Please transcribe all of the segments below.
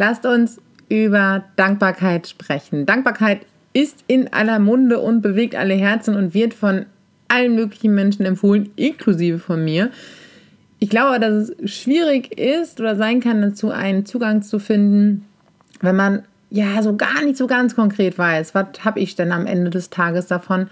lasst uns über Dankbarkeit sprechen. Dankbarkeit ist in aller Munde und bewegt alle Herzen und wird von allen möglichen Menschen empfohlen, inklusive von mir. Ich glaube, dass es schwierig ist oder sein kann, dazu einen Zugang zu finden, wenn man ja so gar nicht so ganz konkret weiß, was habe ich denn am Ende des Tages davon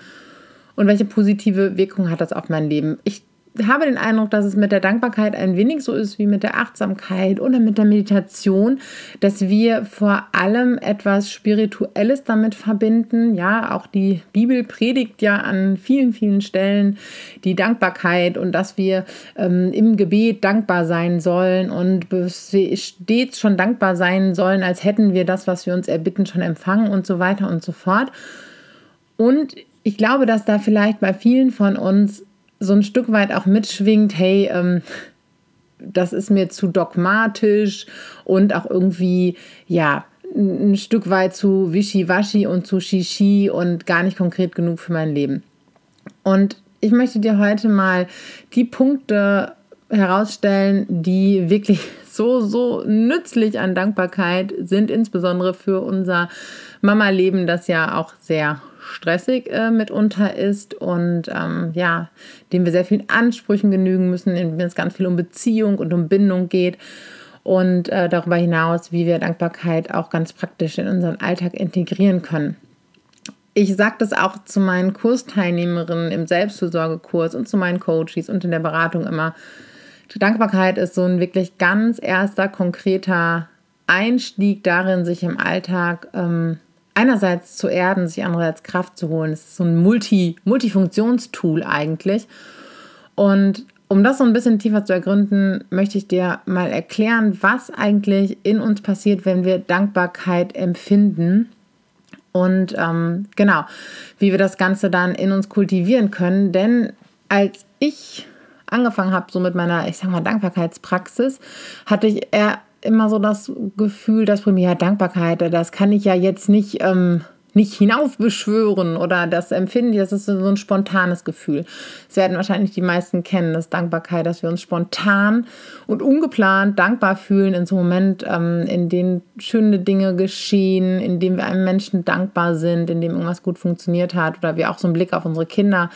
und welche positive Wirkung hat das auf mein Leben. Ich habe den Eindruck, dass es mit der Dankbarkeit ein wenig so ist wie mit der Achtsamkeit oder mit der Meditation, dass wir vor allem etwas Spirituelles damit verbinden. Ja, auch die Bibel predigt ja an vielen, vielen Stellen die Dankbarkeit und dass wir ähm, im Gebet dankbar sein sollen und stets schon dankbar sein sollen, als hätten wir das, was wir uns erbitten, schon empfangen und so weiter und so fort. Und ich glaube, dass da vielleicht bei vielen von uns so ein Stück weit auch mitschwingt, hey, ähm, das ist mir zu dogmatisch und auch irgendwie, ja, ein Stück weit zu wischiwaschi und zu shishi und gar nicht konkret genug für mein Leben. Und ich möchte dir heute mal die Punkte herausstellen, die wirklich so, so nützlich an Dankbarkeit sind, insbesondere für unser Mama-Leben, das ja auch sehr stressig äh, mitunter ist und ähm, ja, dem wir sehr vielen Ansprüchen genügen müssen, in es ganz viel um Beziehung und um Bindung geht und äh, darüber hinaus, wie wir Dankbarkeit auch ganz praktisch in unseren Alltag integrieren können. Ich sage das auch zu meinen Kursteilnehmerinnen im Selbstfürsorgekurs und zu meinen Coaches und in der Beratung immer. Die Dankbarkeit ist so ein wirklich ganz erster, konkreter Einstieg darin, sich im Alltag ähm, einerseits zu erden, sich andererseits Kraft zu holen. Es ist so ein Multi, Multifunktionstool eigentlich. Und um das so ein bisschen tiefer zu ergründen, möchte ich dir mal erklären, was eigentlich in uns passiert, wenn wir Dankbarkeit empfinden. Und ähm, genau, wie wir das Ganze dann in uns kultivieren können. Denn als ich angefangen habe, so mit meiner, ich sag mal, Dankbarkeitspraxis, hatte ich eher immer so das Gefühl, dass bei mir Dankbarkeit, das kann ich ja jetzt nicht, ähm, nicht hinaufbeschwören oder das empfinde ich, das ist so ein spontanes Gefühl. Das werden wahrscheinlich die meisten kennen, das Dankbarkeit, dass wir uns spontan und ungeplant dankbar fühlen in so einem Moment, ähm, in dem schöne Dinge geschehen, in dem wir einem Menschen dankbar sind, in dem irgendwas gut funktioniert hat oder wir auch so einen Blick auf unsere Kinder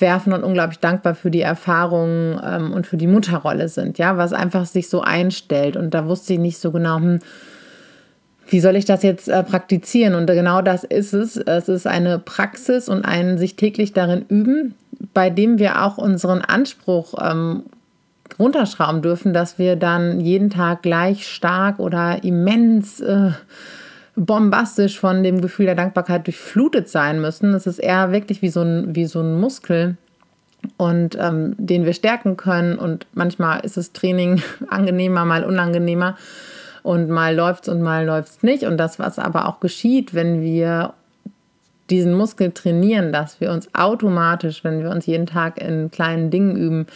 werfen und unglaublich dankbar für die Erfahrungen ähm, und für die Mutterrolle sind, ja, was einfach sich so einstellt. Und da wusste ich nicht so genau, hm, wie soll ich das jetzt äh, praktizieren? Und genau das ist es. Es ist eine Praxis und ein sich täglich darin üben, bei dem wir auch unseren Anspruch ähm, runterschrauben dürfen, dass wir dann jeden Tag gleich stark oder immens äh, bombastisch von dem Gefühl der Dankbarkeit durchflutet sein müssen. Es ist eher wirklich wie so ein, wie so ein Muskel und ähm, den wir stärken können. Und manchmal ist das Training angenehmer, mal unangenehmer. Und mal läuft es und mal läuft es nicht. Und das, was aber auch geschieht, wenn wir diesen Muskel trainieren, dass wir uns automatisch, wenn wir uns jeden Tag in kleinen Dingen üben,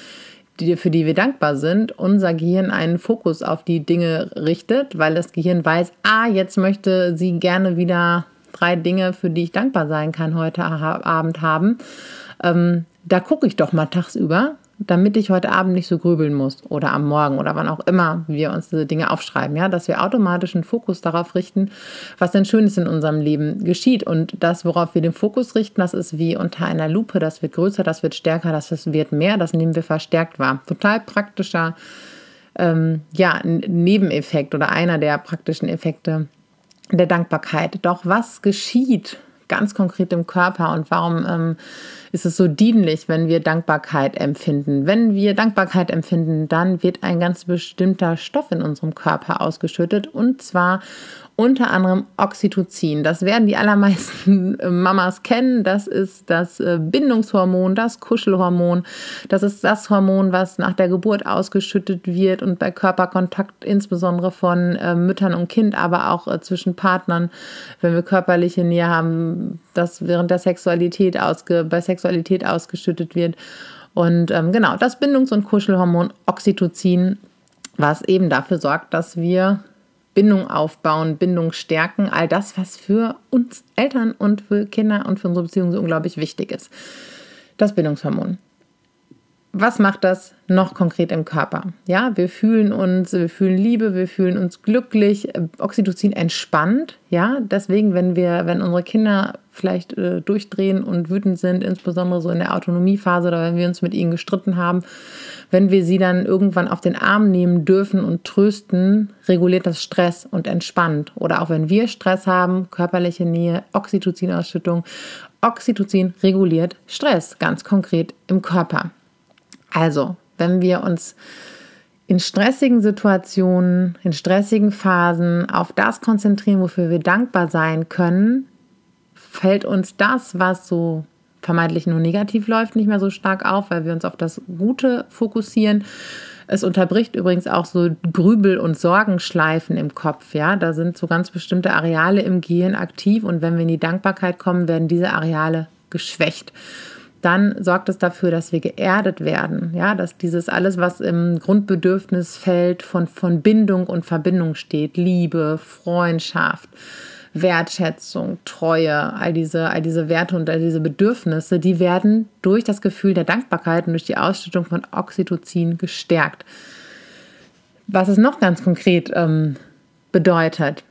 die, für die wir dankbar sind, unser Gehirn einen Fokus auf die Dinge richtet, weil das Gehirn weiß, ah, jetzt möchte sie gerne wieder drei Dinge, für die ich dankbar sein kann, heute Abend haben. Ähm, da gucke ich doch mal tagsüber damit ich heute Abend nicht so grübeln muss oder am Morgen oder wann auch immer wir uns diese Dinge aufschreiben, ja, dass wir automatisch einen Fokus darauf richten, was denn Schönes in unserem Leben geschieht und das, worauf wir den Fokus richten, das ist wie unter einer Lupe, das wird größer, das wird stärker, das wird mehr, das nehmen wir verstärkt wahr. Total praktischer, ähm, ja, Nebeneffekt oder einer der praktischen Effekte der Dankbarkeit. Doch was geschieht ganz konkret im Körper und warum ähm, ist es so dienlich, wenn wir Dankbarkeit empfinden. Wenn wir Dankbarkeit empfinden, dann wird ein ganz bestimmter Stoff in unserem Körper ausgeschüttet und zwar unter anderem Oxytocin. Das werden die allermeisten äh, Mamas kennen. Das ist das äh, Bindungshormon, das Kuschelhormon. Das ist das Hormon, was nach der Geburt ausgeschüttet wird und bei Körperkontakt insbesondere von äh, Müttern und Kind, aber auch zwischen Partnern, wenn wir körperliche Nähe haben, das während der Sexualität ausge bei Sexualität ausgeschüttet wird. Und ähm, genau, das Bindungs- und Kuschelhormon Oxytocin, was eben dafür sorgt, dass wir Bindung aufbauen, Bindung stärken, all das, was für uns Eltern und für Kinder und für unsere Beziehungen so unglaublich wichtig ist. Das Bindungshormon. was macht das noch konkret im Körper? Ja, wir fühlen uns, wir fühlen Liebe, wir fühlen uns glücklich, Oxytocin entspannt. Ja, deswegen, wenn wir, wenn unsere Kinder vielleicht äh, durchdrehen und wütend sind, insbesondere so in der Autonomiephase oder wenn wir uns mit ihnen gestritten haben, wenn wir sie dann irgendwann auf den Arm nehmen dürfen und trösten, reguliert das Stress und entspannt. Oder auch wenn wir Stress haben, körperliche Nähe, Oxytocinausschüttung. Oxytocin reguliert Stress, ganz konkret im Körper. Also, wenn wir uns in stressigen Situationen, in stressigen Phasen auf das konzentrieren, wofür wir dankbar sein können, fällt uns das, was so vermeintlich nur negativ läuft, nicht mehr so stark auf, weil wir uns auf das Gute fokussieren. Es unterbricht übrigens auch so Grübel- und Sorgenschleifen im Kopf. Ja, da sind so ganz bestimmte Areale im Gehirn aktiv und wenn wir in die Dankbarkeit kommen, werden diese Areale geschwächt dann sorgt es dafür, dass wir geerdet werden. Ja, dass dieses alles, was im Grundbedürfnisfeld von, von Bindung und Verbindung steht, Liebe, Freundschaft, Wertschätzung, Treue, all diese, all diese Werte und all diese Bedürfnisse, die werden durch das Gefühl der Dankbarkeit und durch die Ausschüttung von Oxytocin gestärkt. Was es noch ganz konkret ähm, bedeutet,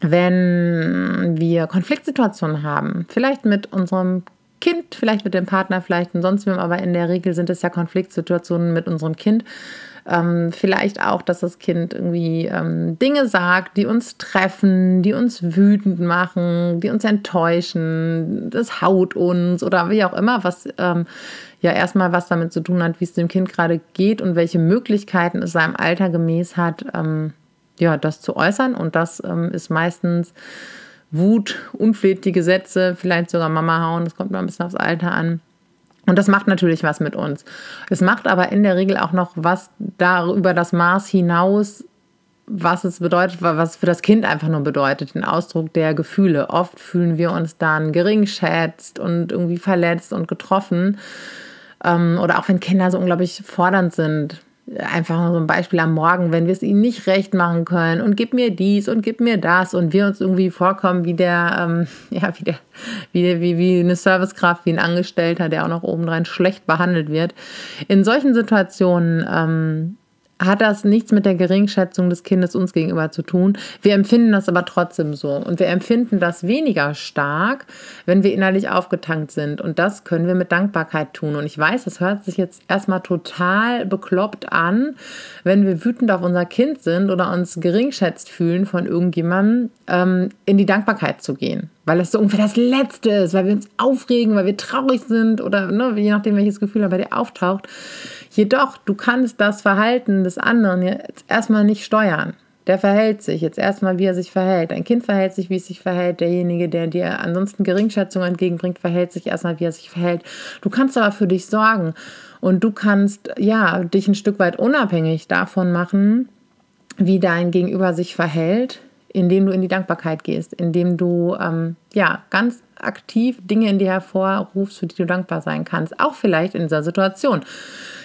wenn wir Konfliktsituationen haben, vielleicht mit unserem Kind, vielleicht mit dem Partner, vielleicht und sonst wem, aber in der Regel sind es ja Konfliktsituationen mit unserem Kind. Ähm, vielleicht auch, dass das Kind irgendwie ähm, Dinge sagt, die uns treffen, die uns wütend machen, die uns enttäuschen, das haut uns oder wie auch immer, was ähm, ja erstmal was damit zu tun hat, wie es dem Kind gerade geht und welche Möglichkeiten es seinem Alter gemäß hat, ähm, ja, das zu äußern. Und das ähm, ist meistens Wut, unflätige Sätze, vielleicht sogar Mama hauen, das kommt mal ein bisschen aufs Alter an. Und das macht natürlich was mit uns. Es macht aber in der Regel auch noch was darüber das Maß hinaus, was es bedeutet, was für das Kind einfach nur bedeutet, den Ausdruck der Gefühle. Oft fühlen wir uns dann geringschätzt und irgendwie verletzt und getroffen. Ähm, oder auch wenn Kinder so unglaublich fordernd sind einfach so ein Beispiel am Morgen, wenn wir es ihnen nicht recht machen können und gib mir dies und gib mir das und wir uns irgendwie vorkommen wie der, ähm, ja, wie der, wie, wie, wie eine Servicekraft, wie ein Angestellter, der auch noch obendrein schlecht behandelt wird. In solchen Situationen ähm, hat das nichts mit der Geringschätzung des Kindes uns gegenüber zu tun. Wir empfinden das aber trotzdem so. Und wir empfinden das weniger stark, wenn wir innerlich aufgetankt sind. Und das können wir mit Dankbarkeit tun. Und ich weiß, das hört sich jetzt erstmal total bekloppt an, wenn wir wütend auf unser Kind sind oder uns geringschätzt fühlen von irgendjemandem, ähm, in die Dankbarkeit zu gehen. Weil das so ungefähr das Letzte ist, weil wir uns aufregen, weil wir traurig sind oder ne, je nachdem, welches Gefühl bei dir auftaucht. Jedoch, du kannst das Verhalten des anderen jetzt erstmal nicht steuern. Der verhält sich jetzt erstmal, wie er sich verhält. Ein Kind verhält sich, wie es sich verhält. Derjenige, der dir ansonsten Geringschätzung entgegenbringt, verhält sich erstmal, wie er sich verhält. Du kannst aber für dich sorgen und du kannst ja dich ein Stück weit unabhängig davon machen, wie dein Gegenüber sich verhält, indem du in die Dankbarkeit gehst, indem du ähm, ja ganz aktiv Dinge in dir hervorrufst, für die du dankbar sein kannst. Auch vielleicht in dieser Situation,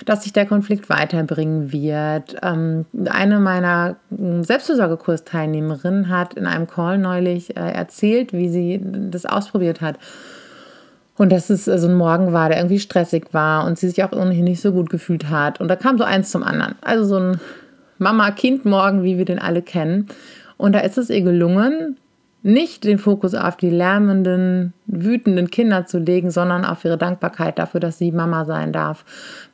dass sich der Konflikt weiterbringen wird. Ähm, eine meiner hm, Selbstversorgekursteilnehmerinnen hat in einem Call neulich äh, erzählt, wie sie das ausprobiert hat. Und dass es so also ein Morgen war, der irgendwie stressig war und sie sich auch ohnehin nicht so gut gefühlt hat. Und da kam so eins zum anderen. Also so ein Mama-Kind-Morgen, wie wir den alle kennen. Und da ist es ihr gelungen, nicht den Fokus auf die lärmenden, wütenden Kinder zu legen, sondern auf ihre Dankbarkeit dafür, dass sie Mama sein darf,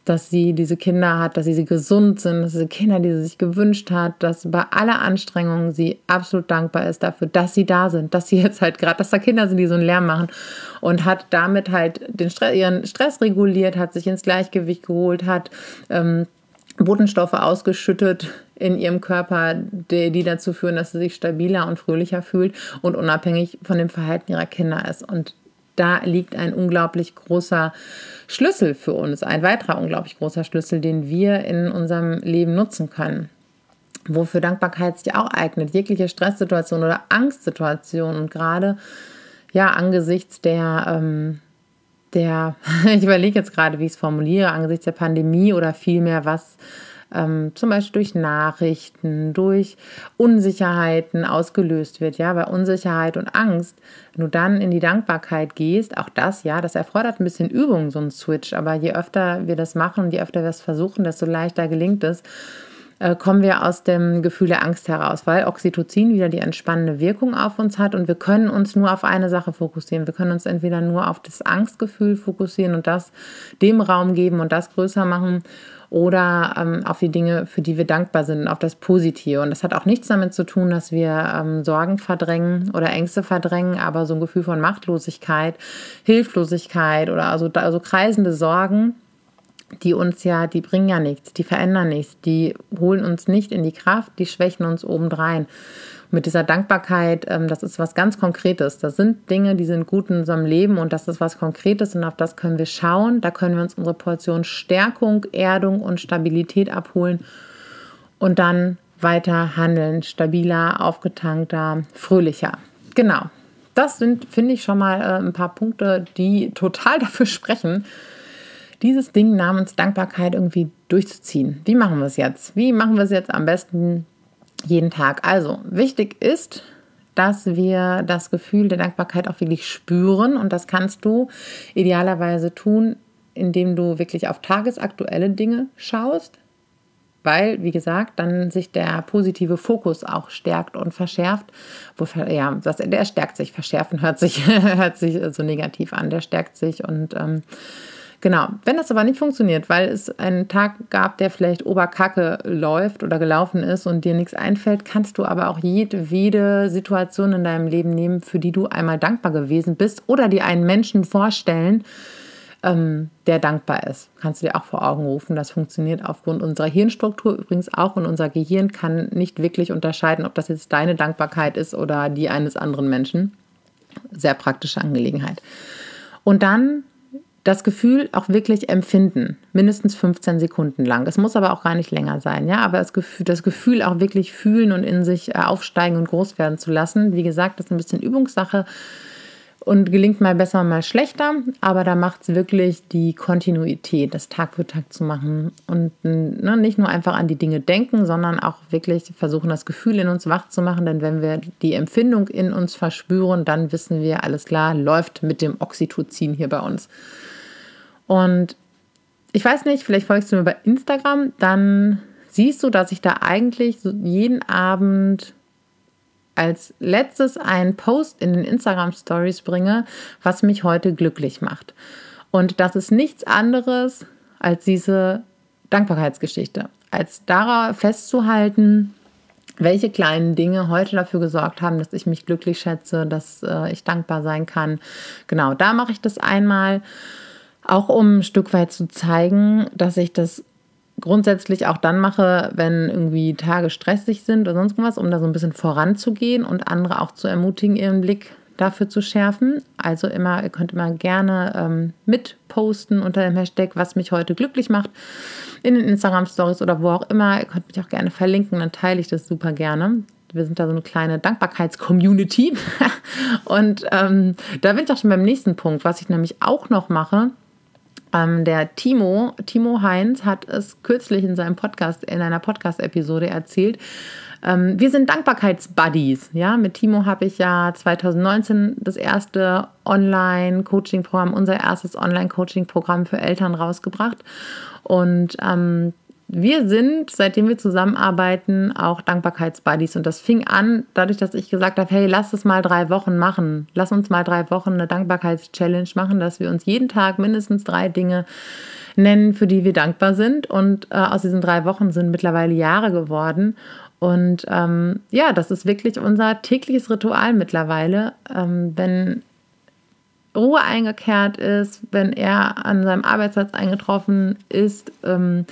dass sie diese Kinder hat, dass sie, sie gesund sind, dass sie Kinder, die sie sich gewünscht hat, dass bei aller Anstrengung sie absolut dankbar ist dafür, dass sie da sind, dass sie jetzt halt gerade, dass da Kinder sind, die so einen Lärm machen. Und hat damit halt den Stress, ihren Stress reguliert, hat sich ins Gleichgewicht geholt, hat ähm, Botenstoffe ausgeschüttet in ihrem Körper, die, die, dazu führen, dass sie sich stabiler und fröhlicher fühlt und unabhängig von dem Verhalten ihrer Kinder ist. Und da liegt ein unglaublich großer Schlüssel für uns, ein weiterer unglaublich großer Schlüssel, den wir in unserem Leben nutzen können. Wofür Dankbarkeit sich auch eignet, jegliche Stresssituation oder Angstsituation und gerade ja angesichts der ähm, der, ich überlege jetzt gerade, wie ich es formuliere, angesichts der Pandemie oder vielmehr, was ähm, zum Beispiel durch Nachrichten, durch Unsicherheiten ausgelöst wird, ja, weil Unsicherheit und Angst, wenn du dann in die Dankbarkeit gehst, auch das, ja, das erfordert ein bisschen Übung, so ein Switch, aber je öfter wir das machen, je öfter wir es versuchen, desto leichter gelingt es äh, kommen wir aus dem Gefühl der Angst heraus, weil Oxytocin wieder die entspannende Wirkung auf uns hat und wir können uns nur auf eine Sache fokussieren. Wir können uns entweder nur auf das Angstgefühl fokussieren und das dem Raum geben und das größer machen oder ähm, auf die Dinge, für die wir dankbar sind, auf das Positive. Und das hat auch nichts damit zu tun, dass wir ähm, Sorgen verdrängen oder Ängste verdrängen, aber so ein Gefühl von Machtlosigkeit, Hilflosigkeit oder also, also kreisende Sorgen die uns ja, die bringen ja nichts, die verändern nichts, die holen uns nicht in die Kraft, die schwächen uns obendrein. Mit dieser Dankbarkeit, ähm, das ist was ganz Konkretes. Das sind Dinge, die sind gut in unserem Leben und das ist was Konkretes und auf das können wir schauen. Da können wir uns unsere Portion Stärkung, Erdung und Stabilität abholen und dann weiter handeln, stabiler, aufgetankter, fröhlicher. Genau. Das sind, finde ich, schon mal äh, ein paar Punkte, die total dafür sprechen, dieses Ding namens Dankbarkeit irgendwie durchzuziehen. Wie machen wir es jetzt? Wie machen wir es jetzt am besten jeden Tag? Also, wichtig ist, dass wir das Gefühl der Dankbarkeit auch wirklich spüren und das kannst du idealerweise tun, indem du wirklich auf tagesaktuelle Dinge schaust, weil, wie gesagt, dann sich der positive Fokus auch stärkt und verschärft. Wo, ja, das, der stärkt sich, verschärfen hört sich, hört sich so negativ an, der stärkt sich und ähm, Genau, wenn das aber nicht funktioniert, weil es einen Tag gab, der vielleicht Oberkacke läuft oder gelaufen ist und dir nichts einfällt, kannst du aber auch jedwede Situation in deinem Leben nehmen, für die du einmal dankbar gewesen bist oder dir einen Menschen vorstellen, ähm, der dankbar ist. Kannst du dir auch vor Augen rufen. Das funktioniert aufgrund unserer Hirnstruktur übrigens auch und unser Gehirn kann nicht wirklich unterscheiden, ob das jetzt deine Dankbarkeit ist oder die eines anderen Menschen. Sehr praktische Angelegenheit. Und dann das Gefühl auch wirklich empfinden, mindestens 15 Sekunden lang. Es muss aber auch gar nicht länger sein, ja, aber das Gefühl, das Gefühl auch wirklich fühlen und in sich äh, aufsteigen und groß werden zu lassen. Wie gesagt, das ist ein bisschen Übungssache und gelingt mal besser, mal schlechter, aber da macht es wirklich die Kontinuität, das Tag für Tag zu machen und ne, nicht nur einfach an die Dinge denken, sondern auch wirklich versuchen, das Gefühl in uns wach zu machen, denn wenn wir die Empfindung in uns verspüren, dann wissen wir, alles klar, läuft mit dem Oxytocin hier bei uns. Und ich weiß nicht, vielleicht folgst du mir bei Instagram, dann siehst du, dass ich da eigentlich jeden Abend als letztes einen Post in den Instagram Stories bringe, was mich heute glücklich macht. Und das ist nichts anderes als diese Dankbarkeitsgeschichte, als darauf festzuhalten, welche kleinen Dinge heute dafür gesorgt haben, dass ich mich glücklich schätze, dass äh, ich dankbar sein kann. Genau, da mache ich das einmal. Auch um ein Stück weit zu zeigen, dass ich das grundsätzlich auch dann mache, wenn irgendwie Tage stressig sind oder sonst was, um da so ein bisschen voranzugehen und andere auch zu ermutigen, ihren Blick dafür zu schärfen. Also immer, ihr könnt immer gerne ähm, mitposten unter dem Hashtag, was mich heute glücklich macht, in den Instagram Stories oder wo auch immer. Ihr könnt mich auch gerne verlinken, dann teile ich das super gerne. Wir sind da so eine kleine Dankbarkeits-Community. und ähm, da bin ich auch schon beim nächsten Punkt, was ich nämlich auch noch mache ähm, der Timo, Timo Heinz, hat es kürzlich in seinem Podcast, in einer Podcast-Episode erzählt. Ähm, wir sind Dankbarkeitsbuddies. Ja, mit Timo habe ich ja 2019 das erste Online-Coaching-Programm, unser erstes Online-Coaching-Programm für Eltern rausgebracht. Und ähm, wir sind, seitdem wir zusammenarbeiten, auch Dankbarkeitsbuddies. Und das fing an, dadurch, dass ich gesagt habe, hey, lass es mal drei Wochen machen. Lass uns mal drei Wochen eine Dankbarkeitschallenge machen, dass wir uns jeden Tag mindestens drei Dinge nennen, für die wir dankbar sind. Und äh, aus diesen drei Wochen sind mittlerweile Jahre geworden. Und ähm, ja, das ist wirklich unser tägliches Ritual mittlerweile. Ähm, wenn Ruhe eingekehrt ist, wenn er an seinem Arbeitsplatz eingetroffen ist, ähm,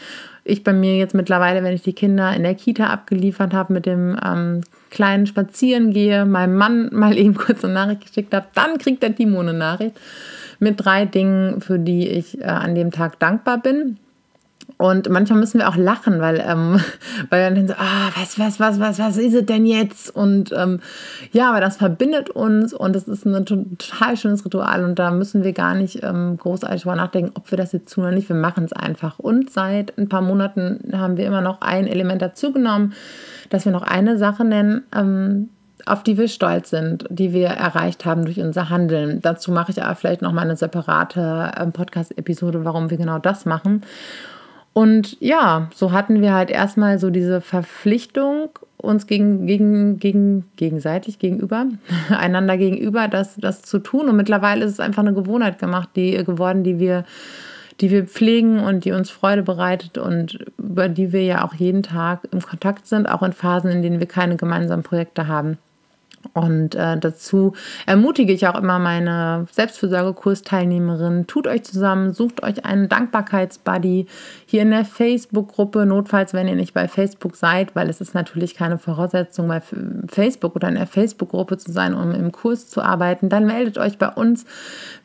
ich bei mir jetzt mittlerweile, wenn ich die Kinder in der Kita abgeliefert habe, mit dem ähm, kleinen Spazieren gehe, meinem Mann mal eben kurz eine Nachricht geschickt habe, dann kriegt der Timo eine Nachricht mit drei Dingen, für die ich äh, an dem Tag dankbar bin. Und manchmal müssen wir auch lachen, weil, ähm, weil dann so, ah, was, was, was, was, was ist es denn jetzt? Und ähm, ja, aber das verbindet uns und das ist ein total schönes Ritual und da müssen wir gar nicht ähm, großartig drüber nachdenken, ob wir das jetzt tun oder nicht. Wir machen es einfach. Und seit ein paar Monaten haben wir immer noch ein Element dazu genommen, dass wir noch eine Sache nennen, ähm, auf die wir stolz sind, die wir erreicht haben durch unser Handeln. Dazu mache ich aber vielleicht noch mal eine separate ähm, Podcast-Episode, warum wir genau das machen. Und ja, so hatten wir halt erstmal so diese Verpflichtung uns gegen, gegen, gegen, gegenseitig gegenüber, einander gegenüber, das, das zu tun. Und mittlerweile ist es einfach eine Gewohnheit gemacht, die geworden, die wir, die wir pflegen und die uns Freude bereitet und über die wir ja auch jeden Tag im Kontakt sind, auch in Phasen, in denen wir keine gemeinsamen Projekte haben. Und äh, dazu ermutige ich auch immer meine Selbstfürsorgekursteilnehmerinnen, tut euch zusammen, sucht euch einen Dankbarkeitsbuddy hier in der Facebook-Gruppe, notfalls, wenn ihr nicht bei Facebook seid, weil es ist natürlich keine Voraussetzung, bei Facebook oder in der Facebook-Gruppe zu sein, um im Kurs zu arbeiten, dann meldet euch bei uns.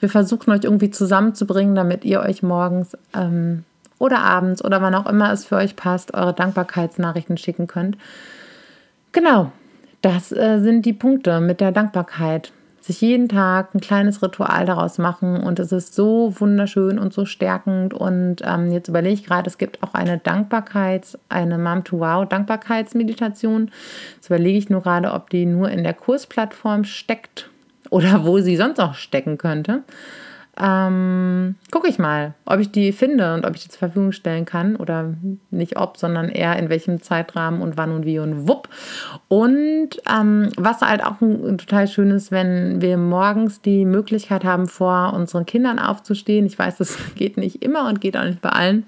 Wir versuchen euch irgendwie zusammenzubringen, damit ihr euch morgens ähm, oder abends oder wann auch immer es für euch passt, eure Dankbarkeitsnachrichten schicken könnt. Genau, das äh, sind die Punkte mit der Dankbarkeit. Sich jeden Tag ein kleines Ritual daraus machen und es ist so wunderschön und so stärkend. Und ähm, jetzt überlege ich gerade, es gibt auch eine Dankbarkeits-, eine Mom to Wow Dankbarkeitsmeditation. Jetzt überlege ich nur gerade, ob die nur in der Kursplattform steckt oder wo sie sonst auch stecken könnte. Ähm, gucke ich mal, ob ich die finde und ob ich die zur Verfügung stellen kann oder nicht ob, sondern eher in welchem Zeitrahmen und wann und wie und wupp. Und ähm, was halt auch ein, total schön ist, wenn wir morgens die Möglichkeit haben, vor unseren Kindern aufzustehen. Ich weiß, das geht nicht immer und geht auch nicht bei allen.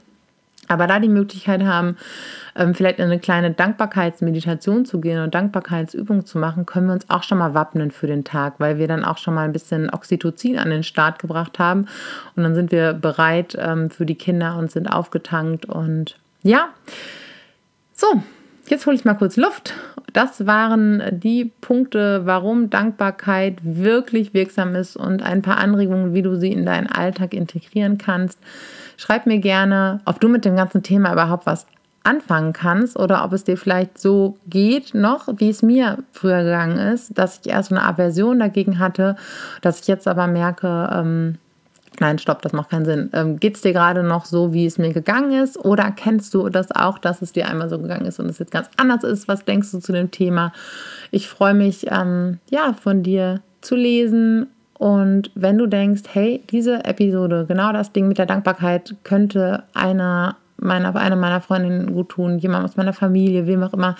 Aber da die Möglichkeit haben, ähm, vielleicht in eine kleine Dankbarkeitsmeditation zu gehen und Dankbarkeitsübung zu machen, können wir uns auch schon mal wappnen für den Tag, weil wir dann auch schon mal ein bisschen Oxytocin an den Start gebracht haben. Und dann sind wir bereit ähm, für die Kinder und sind aufgetankt. Und ja, so, jetzt hole ich mal kurz Luft. Das waren die Punkte, warum Dankbarkeit wirklich wirksam ist und ein paar Anregungen, wie du sie in deinen Alltag integrieren kannst. Schreib mir gerne, ob du mit dem ganzen Thema überhaupt was anfangen kannst oder ob es dir vielleicht so geht noch, wie es mir früher gegangen ist, dass ich erst eine Aversion dagegen hatte, dass ich jetzt aber merke, ähm, nein, stopp, das macht keinen Sinn. Ähm, geht es dir gerade noch so, wie es mir gegangen ist oder kennst du das auch, dass es dir einmal so gegangen ist und es jetzt ganz anders ist? Was denkst du zu dem Thema? Ich freue mich, ähm, ja, von dir zu lesen und wenn du denkst, hey, diese Episode, genau das Ding mit der Dankbarkeit könnte einer meiner, einer meiner Freundinnen gut tun, jemand aus meiner Familie, wem auch immer,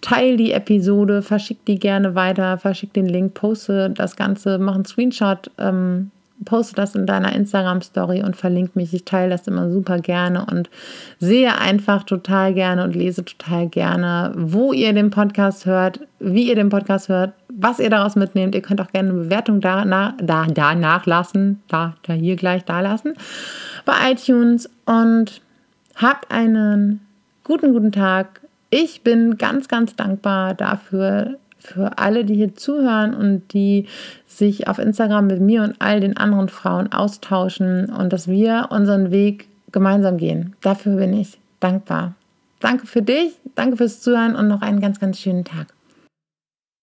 teil die Episode, verschick die gerne weiter, verschick den Link, poste das Ganze, mach einen Screenshot, ähm, poste das in deiner Instagram-Story und verlink mich. Ich teile das immer super gerne und sehe einfach total gerne und lese total gerne, wo ihr den Podcast hört, wie ihr den Podcast hört, was ihr daraus mitnehmt. Ihr könnt auch gerne eine Bewertung da, na, da, da nachlassen, da, da hier gleich da lassen bei iTunes und habt einen guten, guten Tag. Ich bin ganz, ganz dankbar dafür, für alle, die hier zuhören und die sich auf Instagram mit mir und all den anderen Frauen austauschen und dass wir unseren Weg gemeinsam gehen. Dafür bin ich dankbar. Danke für dich, danke fürs Zuhören und noch einen ganz, ganz schönen Tag.